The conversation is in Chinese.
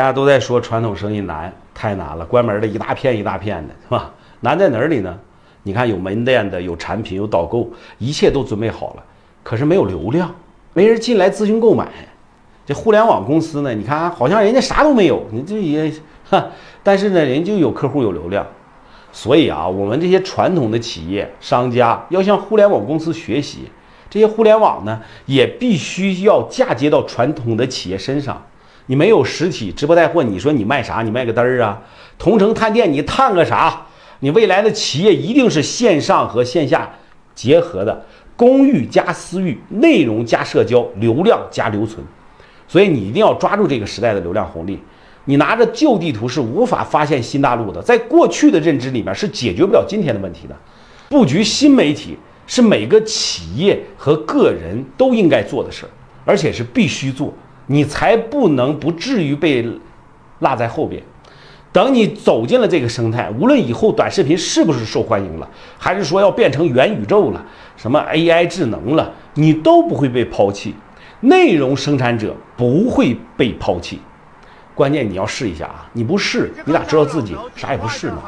大家都在说传统生意难，太难了，关门的一大片一大片的，是吧？难在哪里呢？你看有门店的，有产品，有导购，一切都准备好了，可是没有流量，没人进来咨询购买。这互联网公司呢，你看好像人家啥都没有，你这也哈，但是呢，人就有客户有流量。所以啊，我们这些传统的企业商家要向互联网公司学习，这些互联网呢，也必须要嫁接到传统的企业身上。你没有实体直播带货，你说你卖啥？你卖个嘚儿啊？同城探店，你探个啥？你未来的企业一定是线上和线下结合的，公域加私域，内容加社交，流量加留存。所以你一定要抓住这个时代的流量红利。你拿着旧地图是无法发现新大陆的，在过去的认知里面是解决不了今天的问题的。布局新媒体是每个企业和个人都应该做的事儿，而且是必须做，你才不能不至于被落在后边。等你走进了这个生态，无论以后短视频是不是受欢迎了，还是说要变成元宇宙了，什么 AI 智能了，你都不会被抛弃。内容生产者不会被抛弃，关键你要试一下啊！你不试，你咋知道自己啥也不是呢？